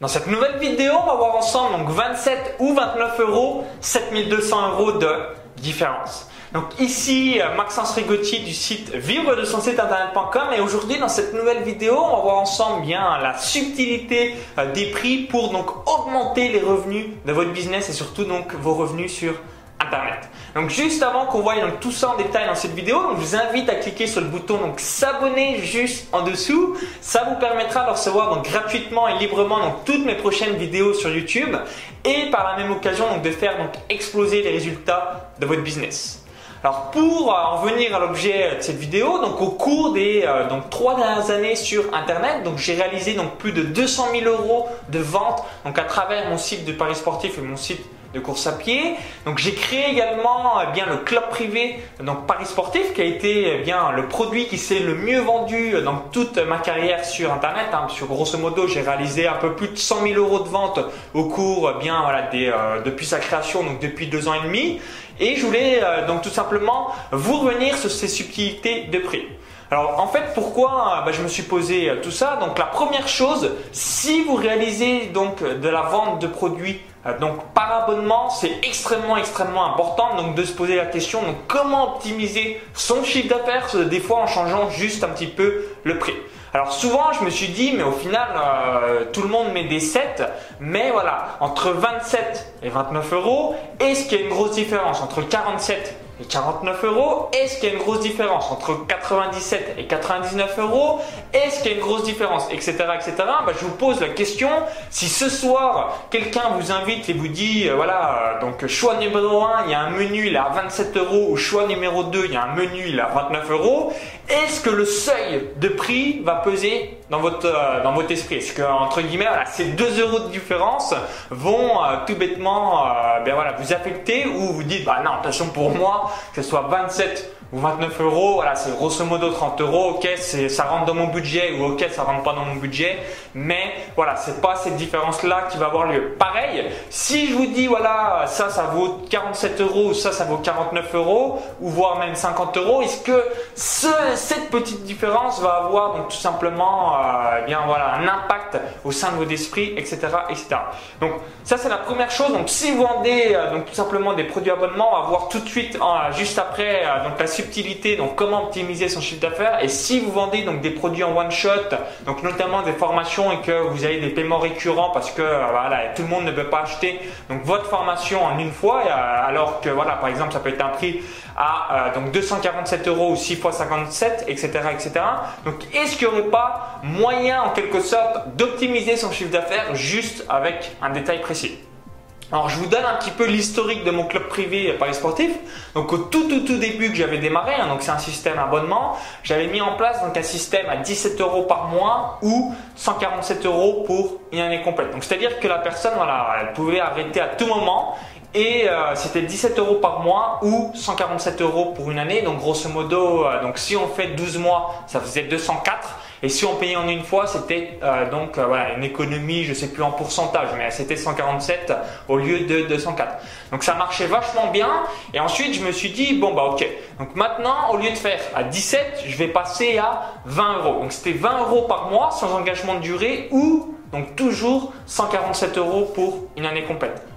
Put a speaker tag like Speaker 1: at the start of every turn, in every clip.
Speaker 1: Dans cette nouvelle vidéo, on va voir ensemble donc 27 ou 29 euros, 7200 euros de différence. Donc ici euh, Maxence Rigotti du site vivre de son site internet.com et aujourd'hui dans cette nouvelle vidéo on va voir ensemble bien la subtilité euh, des prix pour donc augmenter les revenus de votre business et surtout donc vos revenus sur Donc juste avant qu'on voie donc tout ça en détail dans cette vidéo, je vous invite à cliquer sur le bouton donc s'abonner juste en dessous. Ça vous permettra de recevoir donc gratuitement et librement donc toutes mes prochaines vidéos sur YouTube et par la même occasion donc de faire donc exploser les résultats de votre business. Alors pour en revenir à l'objet de cette vidéo, donc au cours des euh, donc trois dernières années sur internet, donc j'ai réalisé donc plus de 200 000 euros de ventes donc à travers mon site de paris sportif et mon site de course à pied. Donc j'ai créé également eh bien le club privé donc Paris Sportif qui a été eh bien le produit qui s'est le mieux vendu dans toute ma carrière sur internet. Hein, grosso modo j'ai réalisé un peu plus de 100 000 euros de vente au cours bien voilà des, euh, depuis sa création donc depuis deux ans et demi. Et je voulais euh, donc tout simplement vous revenir sur ces subtilités de prix. Alors en fait pourquoi bah, je me suis posé euh, tout ça? Donc la première chose, si vous réalisez donc de la vente de produits euh, donc par abonnement, c'est extrêmement extrêmement important donc de se poser la question donc comment optimiser son chiffre d'affaires des fois en changeant juste un petit peu le prix. Alors souvent je me suis dit mais au final euh, tout le monde met des 7 mais voilà entre 27 et 29 euros est-ce qu'il y a une grosse différence entre 47 et 49 euros. Est-ce qu'il y a une grosse différence entre 97 et 99 euros? Est-ce qu'il y a une grosse différence Etc. etc. Bah, je vous pose la question. Si ce soir, quelqu'un vous invite et vous dit, euh, voilà, euh, donc choix numéro 1, il y a un menu, il est à 27 euros, ou choix numéro 2, il y a un menu, il est à 29 euros, est-ce que le seuil de prix va peser dans votre, euh, dans votre esprit? Est-ce que, entre guillemets, ces 2 euros de différence vont tout bêtement ben voilà, vous affecter ou vous dites, bah non, attention pour moi, que ce soit 27 ou 29 euros, voilà, c'est grosso modo 30 euros, ok, ça rentre dans mon budget ou ok, ça rentre pas dans mon budget, mais voilà, c'est pas cette différence-là qui va avoir lieu. Pareil, si je vous dis, voilà, ça, ça vaut 47 euros ou ça, ça vaut 49 euros, ou voire même 50 euros, est-ce que cette petite différence va avoir donc tout simplement, euh, eh bien voilà, un impact au sein de votre esprit, etc., etc. Donc ça, c'est la première chose. Donc si vous vendez euh, donc tout simplement des produits abonnements, on va voir tout de suite, euh, juste après, donc la subtilité, donc comment optimiser son chiffre d'affaires. Et si vous vendez donc des produits en one shot, donc notamment des formations et que vous avez des paiements récurrents parce que euh, voilà, tout le monde ne peut pas acheter donc votre formation en une fois, euh, alors que voilà, par exemple, ça peut être un prix à euh, donc 247 euros ou 6 fois 57, etc., etc. Donc, est-ce qu'il n'y aurait pas moyen en quelque sorte d'optimiser son chiffre d'affaires juste avec un détail précis? Alors je vous donne un petit peu l'historique de mon club privé Paris Sportif. Donc au tout tout tout début que j'avais démarré, hein, donc c'est un système abonnement, j'avais mis en place donc un système à 17 euros par mois ou 147 euros pour une année complète. Donc c'est-à-dire que la personne voilà, elle pouvait arrêter à tout moment et euh, c'était 17 euros par mois ou 147 euros pour une année. Donc grosso modo, euh, donc si on fait 12 mois, ça faisait 204. Et si on payait en une fois, c'était euh, donc euh, voilà, une économie, je sais plus en pourcentage, mais c'était 147 au lieu de 204. Donc ça marchait vachement bien. Et ensuite, je me suis dit, bon bah ok. Donc maintenant, au lieu de faire à 17, je vais passer à 20 euros. Donc c'était 20 euros par mois sans engagement de durée ou donc toujours 147 euros pour une année complète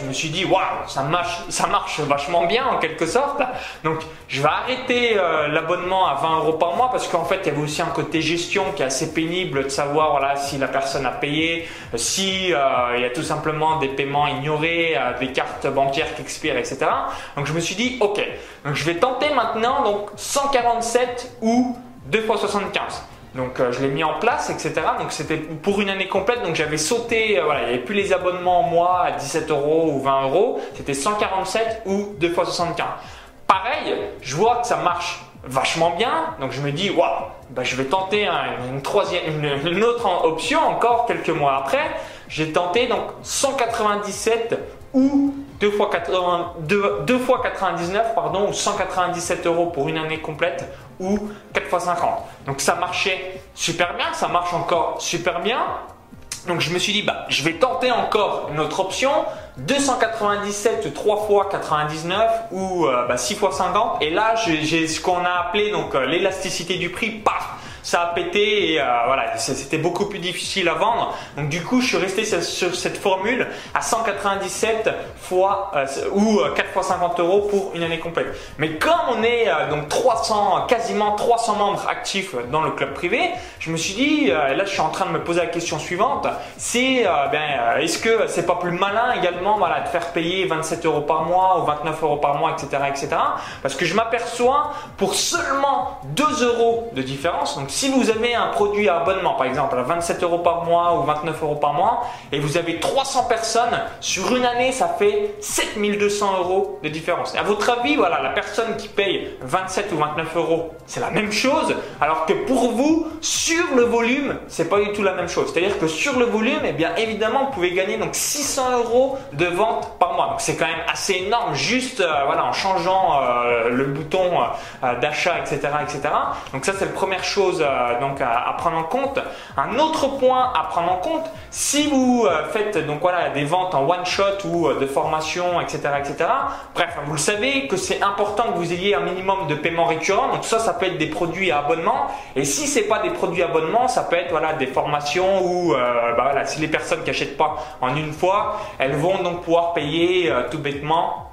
Speaker 1: je me suis dit, waouh, ça marche, ça marche vachement bien en quelque sorte. Donc, je vais arrêter euh, l'abonnement à 20 euros par mois parce qu'en fait, il y avait aussi un côté gestion qui est assez pénible de savoir voilà, si la personne a payé, si euh, il y a tout simplement des paiements ignorés, euh, des cartes bancaires qui expirent, etc. Donc, je me suis dit, ok, donc je vais tenter maintenant donc 147 ou 2 fois 75. Donc euh, je l'ai mis en place, etc. Donc c'était pour une année complète. Donc j'avais sauté, euh, voilà, il n'y avait plus les abonnements en mois à 17 euros ou 20 euros. C'était 147 ou 2 fois 75. Pareil, je vois que ça marche vachement bien. Donc je me dis, waouh, bah, je vais tenter une, troisième, une, autre option encore quelques mois après. J'ai tenté donc 197 ou 2 fois, 80, 2, fois 99 pardon, ou 197 euros pour une année complète ou 4 fois 50. Donc ça marchait super bien, ça marche encore super bien. Donc je me suis dit, bah, je vais tenter encore une autre option, 297 3 fois 99 ou 6 euh, bah, fois 50. Et là, j'ai ce qu'on a appelé euh, l'élasticité du prix. Paf ça a pété et voilà, c'était beaucoup plus difficile à vendre. Donc du coup, je suis resté sur cette formule à 197 fois ou 4 fois 50 euros pour une année complète. Mais comme on est donc 300, quasiment 300 membres actifs dans le club privé, je me suis dit, là, je suis en train de me poser la question suivante, c'est ben, est-ce que c'est pas plus malin également, voilà, de faire payer 27 euros par mois ou 29 euros par mois, etc., etc. Parce que je m'aperçois pour seulement 2 euros de différence. Donc, si vous avez un produit à abonnement, par exemple, à 27 euros par mois ou 29 euros par mois, et vous avez 300 personnes sur une année, ça fait 7200 euros de différence. Et à votre avis, voilà, la personne qui paye 27 ou 29 euros, c'est la même chose, alors que pour vous, sur le volume, c'est pas du tout la même chose. C'est-à-dire que sur le volume, eh bien évidemment, vous pouvez gagner donc 600 euros de vente par mois. Donc c'est quand même assez énorme, juste euh, en changeant euh, le bouton euh, d'achat, etc., etc. Donc ça c'est la première chose donc à, prendre en compte. Un autre point à prendre en compte, si vous faites donc voilà des ventes en one shot ou de formation, etc., etc. Bref, vous le savez que c'est important que vous ayez un minimum de paiement récurrent. Donc ça, ça peut être des produits à abonnement. Et si c'est pas des produits à abonnement, ça peut être voilà des formations ou bah, voilà, si les personnes qui achètent pas en une fois, elles vont donc pouvoir payer euh, tout bêtement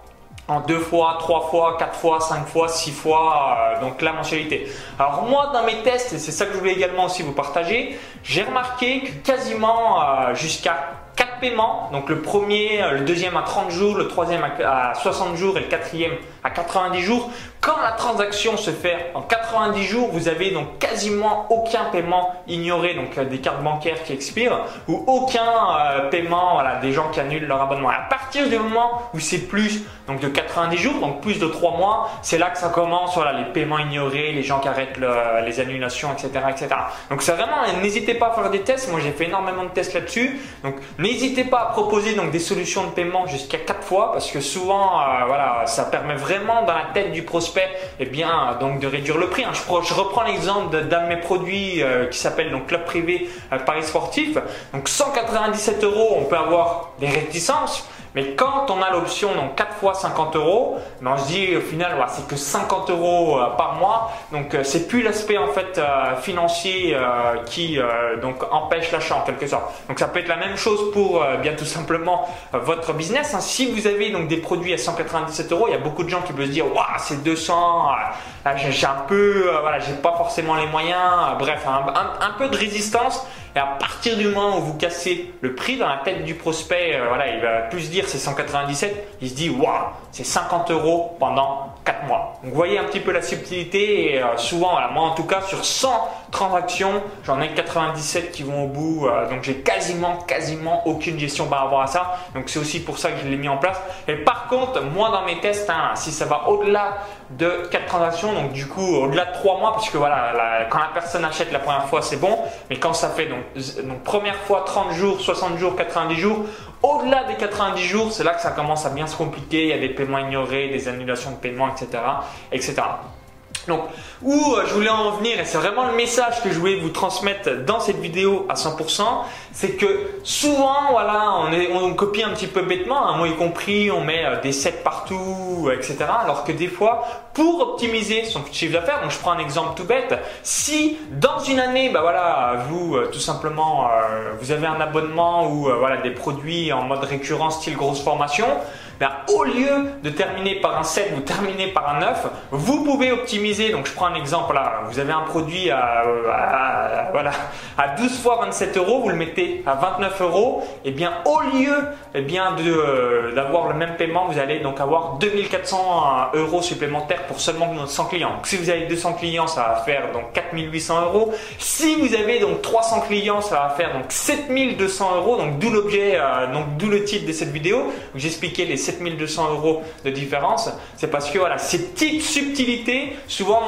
Speaker 1: en deux fois, trois fois, quatre fois, cinq fois, six fois, euh, donc la mensualité. Alors moi, dans mes tests, et c'est ça que je voulais également aussi vous partager, j'ai remarqué que quasiment euh, jusqu'à quatre paiements, donc le premier, le deuxième à 30 jours, le troisième à 60 jours et le quatrième à 90 jours, quand la transaction se fait en 90 jours, vous avez donc quasiment aucun paiement ignoré, donc euh, des cartes bancaires qui expirent ou aucun euh, paiement voilà, des gens qui annulent leur abonnement. à partir du moment où c'est plus donc de 90 jours, donc plus de 3 mois, c'est là que ça commence, voilà, les paiements ignorés, les gens qui arrêtent les annulations, etc., etc. Donc c'est vraiment, n'hésitez pas à faire des tests. Moi j'ai fait énormément de tests là-dessus. Donc n'hésitez pas à proposer donc des solutions de paiement jusqu'à 4 fois parce que souvent, euh, voilà, ça permet vraiment dans la tête du prospect eh bien, donc de réduire le prix. Hein. Je, reprends l'exemple d'un de mes produits euh, qui s'appelle donc Club Privé euh, Paris Sportif. Donc 197 euros, on peut avoir des réticences. Mais quand on a l'option donc 4 fois 50 euros, ben, on se dit au final c'est que 50 euros euh, par mois. Donc c'est plus l'aspect en fait financier qui donc empêche l'achat en quelque sorte. Donc ça peut être la même chose pour bien tout simplement votre business. Hein. Si vous avez donc des produits à 197 euros, il y a beaucoup de gens qui peuvent se dire waouh c'est 200, j'ai un peu, euh, voilà, j'ai pas forcément les moyens, euh, bref, un, peu de résistance. Et à partir du moment où vous cassez le prix dans la tête du prospect, euh, voilà, il va plus dire c'est 197, il se dit waouh, c'est 50 euros pendant 4 mois. Donc vous voyez un petit peu la subtilité et souvent, moi en tout cas sur 100 transactions, j'en ai 97 qui vont au bout, donc j'ai quasiment, quasiment aucune gestion par rapport à ça. Donc c'est aussi pour ça que je l'ai mis en place. Et par contre, moi dans mes tests, hein, si ça va au-delà de 4 transactions, donc du coup au-delà de 3 mois, parce que voilà, quand la personne achète la première fois c'est bon, mais quand ça fait donc, donc première fois 30 jours, 60 jours, 90 jours, au-delà des 90 jours, c'est là que ça commence à bien se compliquer, il y a des paiements ignorés, des annulations de paiement, etc. etc. Donc, où euh, je voulais en venir, et c'est vraiment le message que je voulais vous transmettre dans cette vidéo à 100%, c'est que souvent, voilà, on, copie un petit peu bêtement, hein, moi y compris, on met euh, des sets partout, etc. Alors que des fois, pour optimiser son chiffre d'affaires, donc je prends un exemple tout bête, si dans une année, bah voilà, vous, euh, tout simplement, vous avez un abonnement ou voilà, des produits en mode récurrent, style grosse formation, ben, au lieu de terminer par un 7, vous terminez par un 9, vous pouvez optimiser. Donc je prends un exemple là, vous avez un produit à, voilà, à 12 fois 27 euros, vous le mettez à 29 euros, et eh bien au lieu et eh bien, euh, d'avoir le même paiement, vous allez donc avoir 2400 euros supplémentaires pour seulement 100 clients. Donc si vous avez 200 clients, ça va faire donc 4800 euros. Si vous avez donc 300 clients, ça va faire donc 7200 euros. Donc d'où l'objet, euh, donc d'où le titre de cette vidéo j'expliquais les 7200 euros de différence, c'est parce que voilà, ces petites subtilités, souvent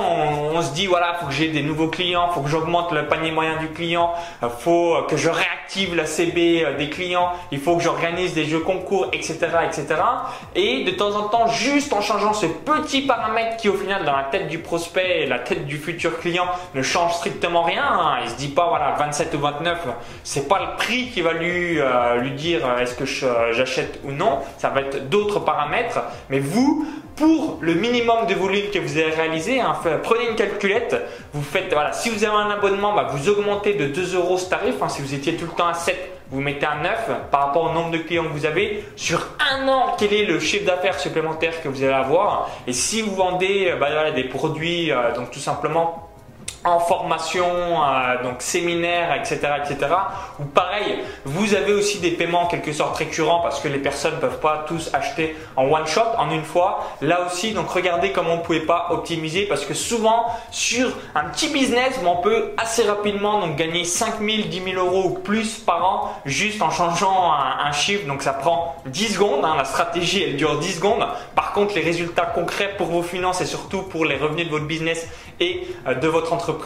Speaker 1: on, se dit voilà, faut que j'ai des nouveaux clients, faut que j'augmente le panier moyen du client, euh, faut que je réactive la CB euh, des clients, il faut que j'organise des jeux concours, etc., etc. Et de temps en temps, juste en changeant ce petit paramètre qui au final dans la tête du prospect et la tête du futur client ne change strictement rien, hein. il se dit pas voilà 27 ou 29, c'est pas le prix qui va lui euh, lui dire est-ce que j'achète ou non, ça va être d'autres paramètres, mais vous, pour le minimum de volume que vous avez réalisé, hein, prenez une calculette, vous faites, voilà, si vous avez un abonnement, bah, vous augmentez de 2 euros ce tarif. Hein, si vous étiez tout le temps à 7, vous mettez un 9 par rapport au nombre de clients que vous avez. Sur un an, quel est le chiffre d'affaires supplémentaire que vous allez avoir? Et si vous vendez bah, des produits, euh, donc tout simplement en formation, euh, donc séminaire, etc., etc. Ou pareil, vous avez aussi des paiements en quelque sorte récurrents parce que les personnes ne peuvent pas tous acheter en one shot, en une fois. Là aussi, donc regardez comment on ne pouvait pas optimiser parce que souvent sur un petit business, on peut assez rapidement donc gagner 5 000, 10 000 euros ou plus par an juste en changeant un, chiffre. Donc ça prend 10 secondes. Hein. la stratégie, elle dure 10 secondes. Par contre, les résultats concrets pour vos finances et surtout pour les revenus de votre business et euh, de votre entreprise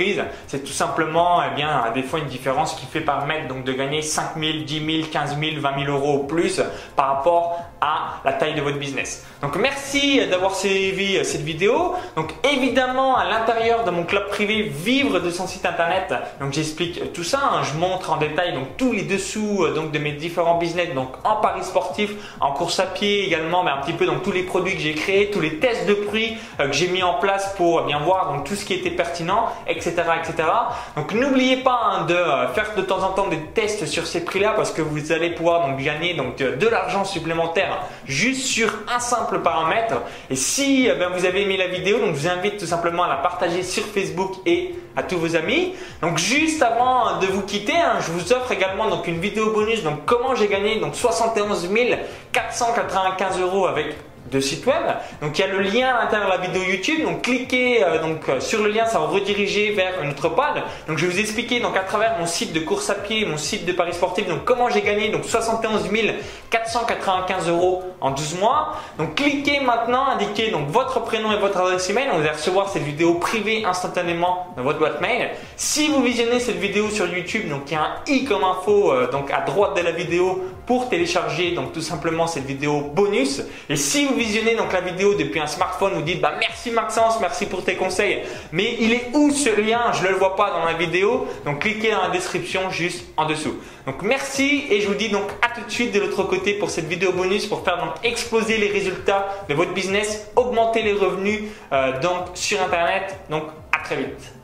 Speaker 1: c'est tout simplement eh bien, des fois une différence qui fait permettre donc, de gagner 5 000, 10 000, 15 000, 20 000 euros ou plus par rapport à la taille de votre business. Donc merci d'avoir suivi euh, cette vidéo. Donc évidemment à l'intérieur de mon club privé Vivre de son site internet, donc j'explique tout ça. Hein. Je montre en détail donc tous les dessous euh, donc de mes différents business, donc en paris sportif, en course à pied également, mais un petit peu donc tous les produits que j'ai créés, tous les tests de prix euh, que j'ai mis en place pour bien voir donc tout ce qui était pertinent, etc. etc. Donc n'oubliez pas hein, de faire de temps en temps des tests sur ces prix-là parce que vous allez pouvoir donc gagner donc de l'argent supplémentaire juste sur un simple paramètre. Et si eh vous avez aimé la vidéo, donc je vous invite tout simplement à la partager sur Facebook et à tous vos amis. Donc juste avant de vous quitter, hein, je vous offre également donc une vidéo bonus. Donc comment j'ai gagné? Donc 71 495 euros avec de site web. Donc il y a le lien à l'intérieur de la vidéo YouTube. Donc cliquez euh, donc, euh, sur le lien, ça va rediriger vers une autre page. Donc je vais vous expliquer donc à travers mon site de course à pied, mon site de paris sportif, donc comment j'ai gagné donc 71 495 euros en 12 mois. Donc cliquez maintenant, indiquez donc votre prénom et votre adresse email. On va recevoir cette vidéo privée instantanément dans votre boîte mail. Si vous visionnez cette vidéo sur YouTube, donc il y a un i comme info euh, donc à droite de la vidéo pour télécharger donc tout simplement cette vidéo bonus. Et si vous visionnez donc la vidéo depuis un smartphone, vous dites bah merci Maxence, merci pour tes conseils. Mais il est où ce lien? Je le vois pas dans la vidéo. Donc cliquez dans la description juste en dessous. Donc merci et je vous dis donc à tout de suite de l'autre côté pour cette vidéo bonus pour faire donc exploser les résultats de votre business, augmenter les revenus euh, donc sur internet. Donc à très vite.